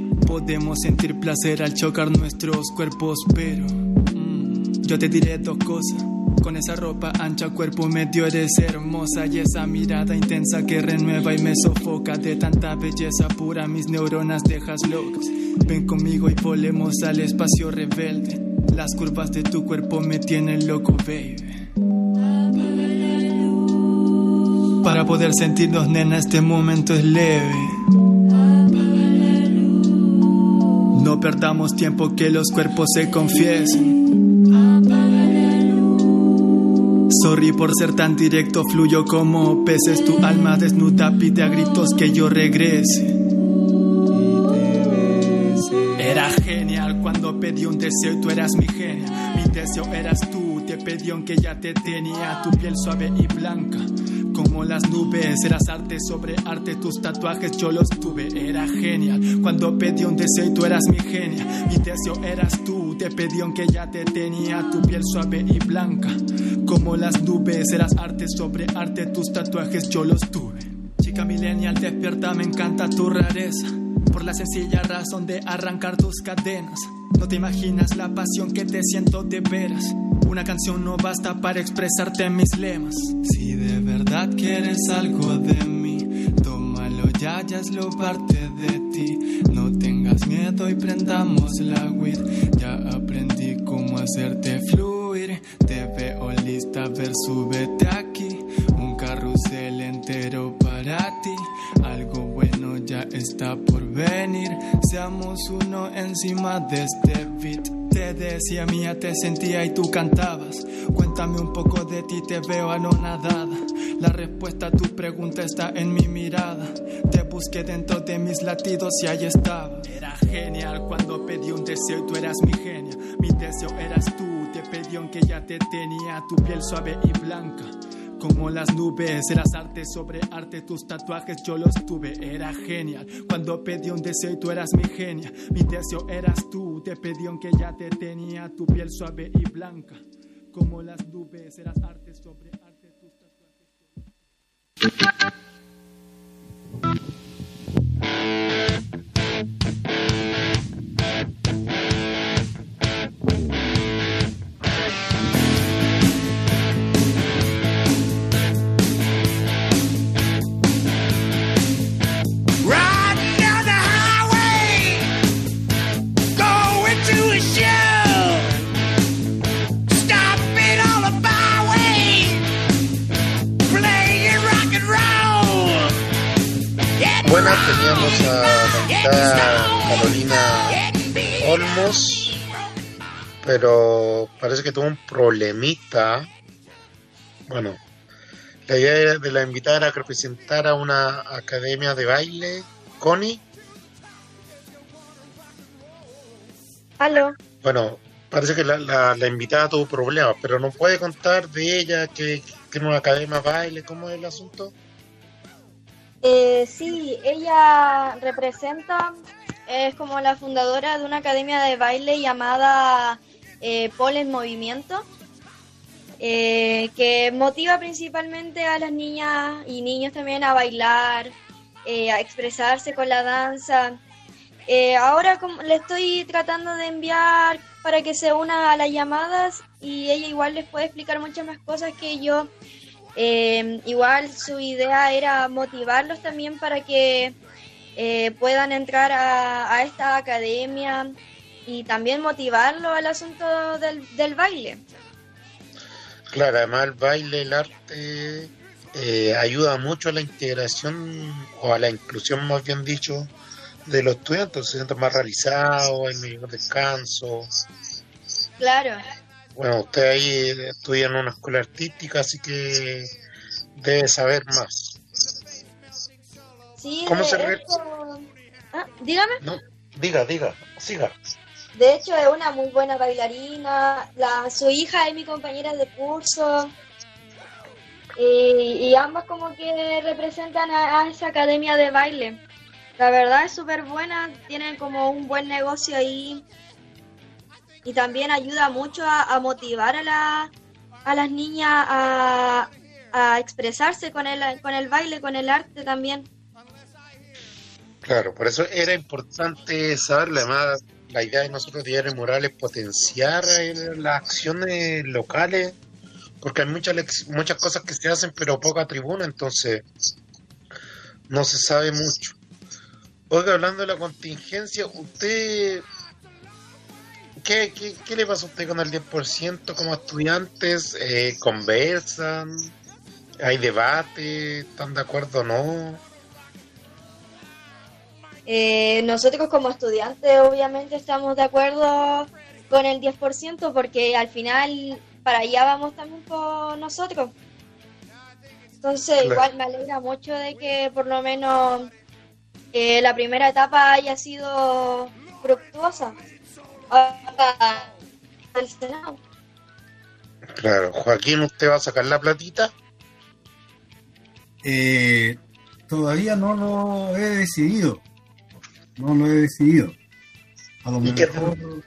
Podemos sentir placer al chocar nuestros cuerpos, pero mm, yo te diré dos cosas. Con esa ropa ancha, cuerpo medio eres hermosa y esa mirada intensa que renueva y me sofoca de tanta belleza pura. Mis neuronas dejas locas. Ven conmigo y volemos al espacio rebelde. Las curvas de tu cuerpo me tienen loco, baby. Para poder sentirnos, nena, este momento es leve. Perdamos tiempo que los cuerpos se confiesen. Sorry por ser tan directo, fluyo como peces. Tu alma desnuda pide a gritos que yo regrese. Era genial cuando pedí un deseo y tú eras mi genia. Mi deseo eras tú, te pedí aunque ya te tenía. Tu piel suave y blanca como las nubes. Eras arte sobre arte, tus tatuajes yo los tuve. Era genial cuando pedí un deseo y tú eras mi genia. Mi deseo eras tú, te pedí aunque ya te tenía. Tu piel suave y blanca, como las nubes. Eras arte sobre arte, tus tatuajes yo los tuve. Chica millennial, despierta, me encanta tu rareza. Por la sencilla razón de arrancar tus cadenas No te imaginas la pasión que te siento de veras. Una canción no basta para expresarte mis lemas. Si de verdad quieres algo de mí, tómalo ya, ya es lo parte de ti. No tengas miedo y prendamos la weed. Ya aprendí cómo hacerte fluir. Te veo lista, ver, súbete aquí. Un carrusel entero para ti. Algo bueno ya está por venir. Seamos uno encima de este beat. Te decía mía, te sentía y tú cantabas. Cuéntame un poco de ti, te veo anonadada. La respuesta a tu pregunta está en mi mirada. Te busqué dentro de mis latidos y ahí estaba. Era genial cuando pedí un deseo y tú eras mi genia. Mi deseo eras tú, te pedí aunque ya te tenía. Tu piel suave y blanca como las nubes, eras arte sobre arte, tus tatuajes yo los tuve, era genial. Cuando pedí un deseo y tú eras mi genia, mi deseo eras tú, te pedí aunque ya te tenía, tu piel suave y blanca. Como las nubes, eras arte sobre arte, tus tatuajes. Parece que tuvo un problemita. Bueno, la idea de la invitada era que presentara una academia de baile. Connie, Aló. bueno, parece que la, la- la invitada tuvo problemas, pero no puede contar de ella que tiene una academia de baile, ¿cómo es el asunto? Eh, sí, ella representa, es como la fundadora de una academia de baile llamada eh, en Movimiento, eh, que motiva principalmente a las niñas y niños también a bailar, eh, a expresarse con la danza. Eh, ahora le estoy tratando de enviar para que se una a las llamadas y ella igual les puede explicar muchas más cosas que yo. Igual su idea era motivarlos también para que puedan entrar a esta academia y también motivarlo al asunto del, del baile. Claro, además el baile, el arte, eh, ayuda mucho a la integración o a la inclusión, más bien dicho, de los estudiantes. Se sienten más realizados, hay mayor descanso. Claro, Bueno, usted ahí estudia en una escuela artística, así que debe saber más. sí, ¿Cómo se hecho- Ah, dígame. No, diga, diga, siga. De hecho, es una muy buena bailarina. La, su hija es mi compañera de curso. Y, y ambas como que representan a, esa academia de baile. La verdad es súper buena. Tienen como un buen negocio ahí. Y también ayuda mucho a, a motivar a, la, a las niñas a, a expresarse con el, con el baile, con el arte también. Claro, por eso era importante saberlo. Además, la idea de nosotros, Diario Moral, es potenciar eh, las acciones locales, porque hay muchas, muchas cosas que se hacen, pero poca tribuna, entonces no se sabe mucho. Oiga, hablando de la contingencia, ¿usted qué, qué, qué le pasa a usted con el 10% como estudiantes? Eh, ¿Conversan? ¿Hay debate? ¿Están de acuerdo o no? Eh, nosotros como estudiantes obviamente estamos de acuerdo con el 10% porque al final para allá vamos también por nosotros. Entonces Claro. igual me alegra mucho de que por lo menos eh, la primera etapa haya sido fructuosa. Ahora, el Senado. Claro, Joaquín, ¿usted va a sacar la platita? Eh, todavía no lo he decidido. No lo he decidido. A lo ¿Y qué mejor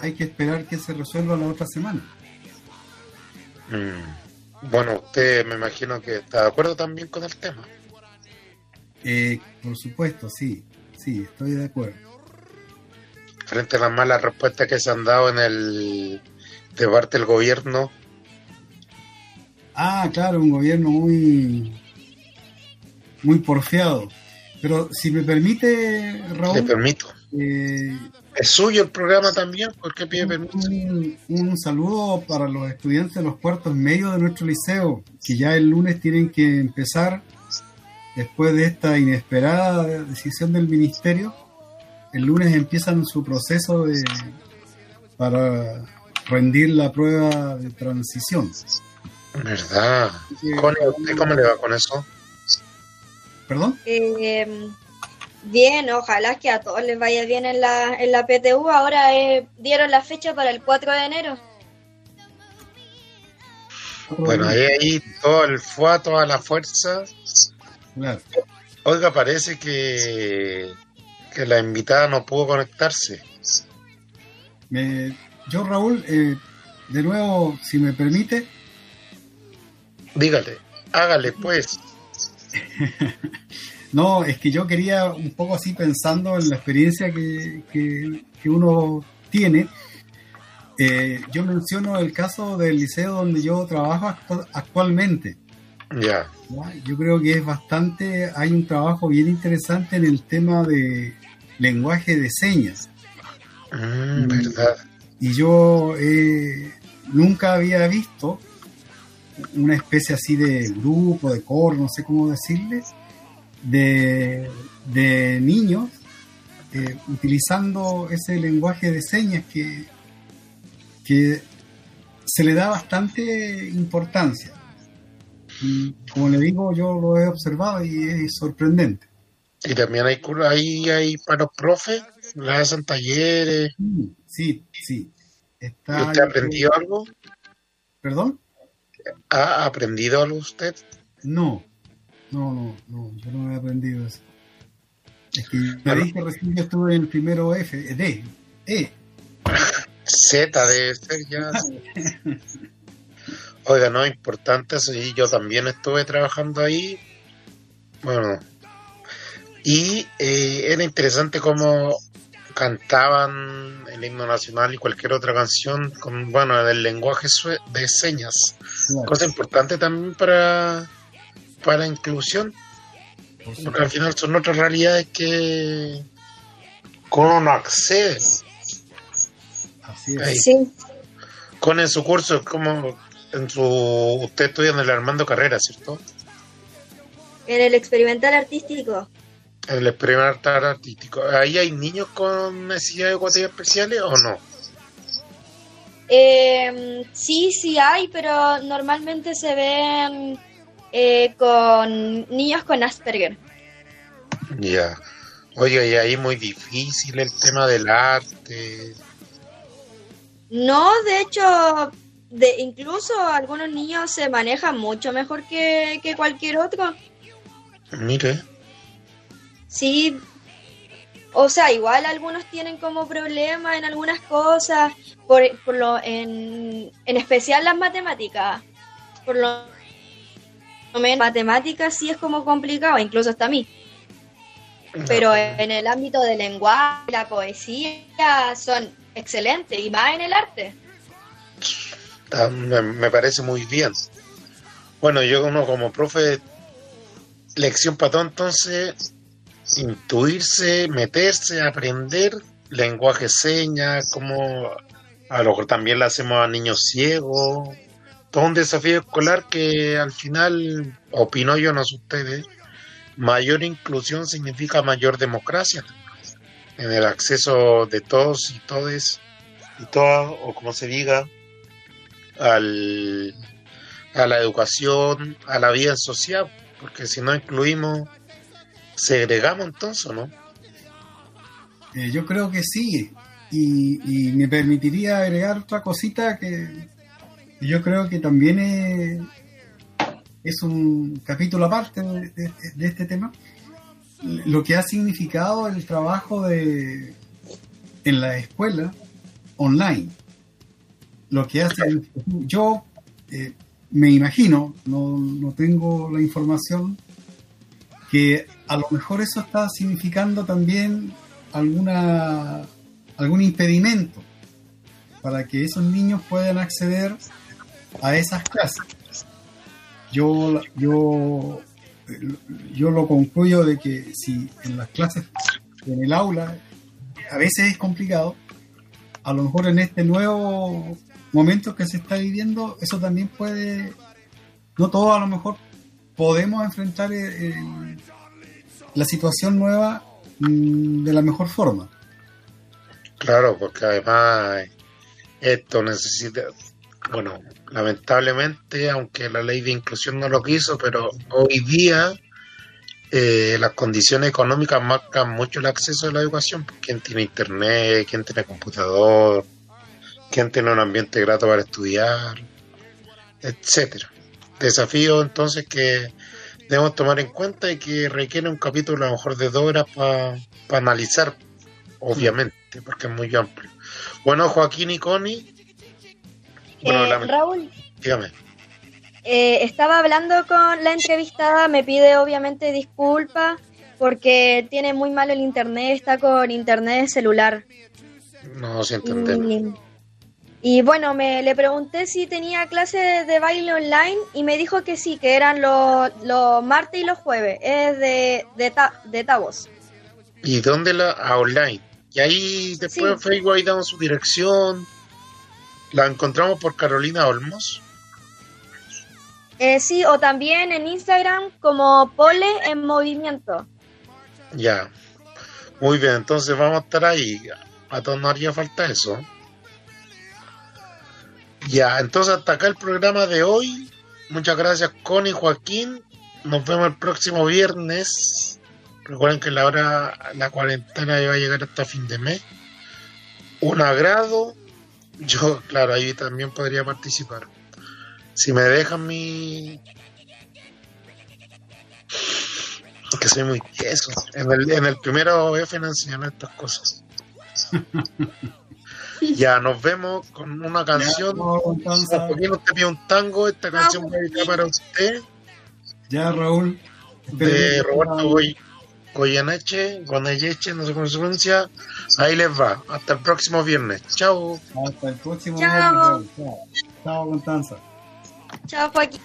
hay que esperar que se resuelva la otra semana. Mm. Bueno, usted me imagino que está de acuerdo también con el tema. Eh, por supuesto, sí. Sí, estoy de acuerdo. frente a las malas respuestas que se han dado en el de parte del gobierno. Ah, claro, un gobierno muy muy porfiado. Pero si me permite, Raúl, permito. eh, ¿Es suyo el programa también? ¿Por qué pide permiso? un, un saludo para los estudiantes de los cuartos medios de nuestro liceo, que ya el lunes tienen que empezar, después de esta inesperada decisión del ministerio, el lunes empiezan su proceso de, para rendir la prueba de transición. ¿Verdad? Connie, ¿a usted cómo le va con eso? ¿Perdón? Eh, bien, ojalá que a todos les vaya bien en la, en la PTU. Ahora eh, dieron la fecha para el 4 de enero. Bueno, ahí, ahí todo el fue a toda la fuerza. Claro. Oiga, parece que, que la invitada no pudo conectarse. Me- yo, Raúl, eh, de nuevo, si me permite, Dígale, hágale pues. No, es que yo quería un poco así pensando en la experiencia que, que- que uno tiene. Eh, yo menciono el caso del liceo donde yo trabajo actu- actualmente. Ya. ¿ya? Yo creo que es bastante, hay un trabajo bien interesante en el tema de lenguaje de señas. Mm, verdad. Y yo eh, nunca había visto una especie así de grupo, de coro, no sé cómo decirle, de, de niños eh, utilizando ese lenguaje de señas que, que se le da bastante importancia. Y como le digo, yo lo he observado y es sorprendente. Y también hay, ahí hay para los profes, le hacen talleres. Sí, sí. ¿Y Está, usted ha aprendido algo? ¿Perdón? ¿Ha aprendido algo usted? No, no, no, no, yo no he aprendido eso. Es que me dije recién que estuve en el primero F, eh, D, E. Z debe ser ya. Oiga, no, importante eso. Y yo también estuve trabajando ahí. Bueno. Y eh, era interesante cómo cantaban el himno nacional y cualquier otra canción con, bueno, del lenguaje de señas. Claro. Cosa importante también para, para la inclusión. Porque al final son otras realidades que uno no accede. Así. Sí, Con en su curso, como en su usted estudia en el Armando Carrera, ¿cierto? en el experimental artístico. En el experimental artístico. ¿Ahí hay niños con necesidades educativas especiales o no? Eh, sí, sí hay, pero normalmente se ven eh, con niños con Asperger. Ya. Oye, y ahí muy difícil el tema del arte. No, de hecho, de, incluso algunos niños se manejan mucho mejor que, que cualquier otro. Mire, Sí, o sea, igual algunos tienen como problemas en algunas cosas, por, por lo, en, en especial las matemáticas. Por lo menos matemáticas sí es como complicado, incluso hasta a mí. Pero en el ámbito del lenguaje, la poesía, son excelentes, y más en el arte. ah, me, me parece muy bien. Bueno, yo uno como profe, lección para todo entonces, intuirse, meterse, aprender lenguaje señas, como a lo mejor también lo hacemos a niños ciegos. Todo un desafío escolar que al final, opino yo, no sé ustedes, mayor inclusión significa mayor democracia en el acceso de todos y todes y todas, o como se diga, al, a la educación, a la vida social, porque si no incluimos, segregamos entonces, ¿o ¿no? Eh, yo creo que sí. Y, me permitiría agregar otra cosita que yo creo que también es, es un capítulo aparte de este tema. Lo que ha significado el trabajo de en la escuela online. Lo que hace yo eh, me imagino, no, no tengo la información, que a lo mejor eso está significando también alguna algún impedimento para que esos niños puedan acceder a esas clases. Yo, yo, yo lo concluyo de que si en las clases, en el aula, a veces es complicado, a lo mejor en este nuevo momento que se está viviendo, eso también puede, no todos a lo mejor podemos enfrentar eh, la situación nueva mm, de la mejor forma. Claro, porque además esto necesita, bueno, lamentablemente, aunque la ley de inclusión no lo quiso, pero hoy día eh, las condiciones económicas marcan mucho el acceso a la educación. ¿Quién tiene internet? ¿Quién tiene computador? ¿Quién tiene un ambiente grato para estudiar? Etcétera. Desafío entonces que debemos tomar en cuenta y que requiere un capítulo a lo mejor de dos horas para analizar, obviamente, porque es muy amplio. Bueno, Joaquín y Connie. Bueno, Eh, Raúl, dígame. eh, estaba hablando con la entrevistada, me pide obviamente disculpas porque tiene muy malo el internet, está con internet celular. No, si entendemos. Y, bueno, me le pregunté si tenía clases de baile online y me dijo que sí, que eran los, los martes y los jueves. Es de, de, ta- de Tavos. ¿Y dónde la a online? Y ahí después en Facebook ahí damos su dirección. La encontramos por Carolina Olmos. Eh, sí, o también en Instagram como Pole en Movimiento. Ya. Muy bien, entonces vamos a estar ahí. A todos nos haría falta eso. Ya, entonces hasta acá el programa de hoy. Muchas gracias, Connie, Joaquín. Nos vemos el próximo viernes. Recuerden que la hora, la cuarentena va a llegar hasta fin de mes. Un agrado. Yo, claro, ahí también podría participar. Si me dejan mi. Que soy muy queso. En el, en el primero F nos enseñaron estas cosas. ya, nos vemos con una canción. Joaquín, usted pide un tango. Esta canción va dedicada para usted. Ya, Raúl. de Roberto Goy, Goyeneche, Goyeneche, no sé cómo se pronuncia. Ahí les va. Hasta el próximo viernes. Chao. Hasta el próximo Chao. viernes. Chao. Chao, Constanza. Chao, Joaquín.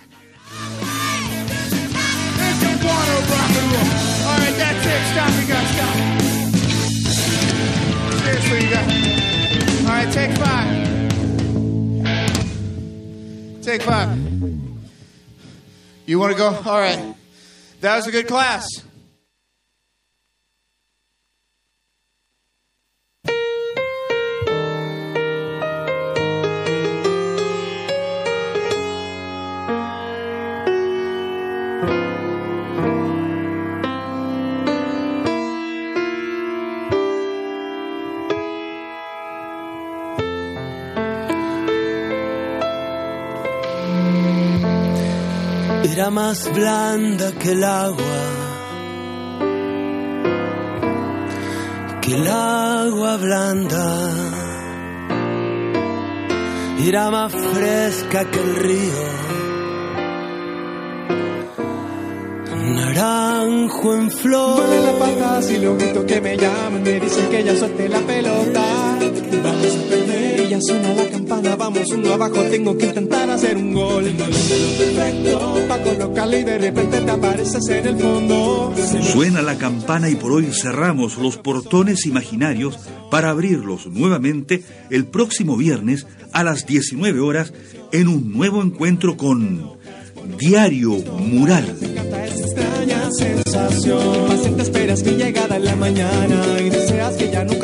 All right, that's it. Stop. You got stop. Seriously, you got. Take five. Take five. You want to go? All right. That was a good class. Era más blanda que el agua, que el agua blanda. Era más fresca que el río. Naranjo en flor. Duele la pata si lo grito que me llaman, me dicen que ya suelte la pelota. Y ya suena la campana, vamos uno abajo, tengo que intentar hacer un gol. Perfecto para colocarle y de repente te apareces en el fondo. Suena la campana y por hoy cerramos los portones imaginarios para abrirlos nuevamente el próximo viernes a las 19 horas en un nuevo encuentro con Diario Mural. Sensación, paciente esperas mi llegada en la mañana y deseas que ya nunca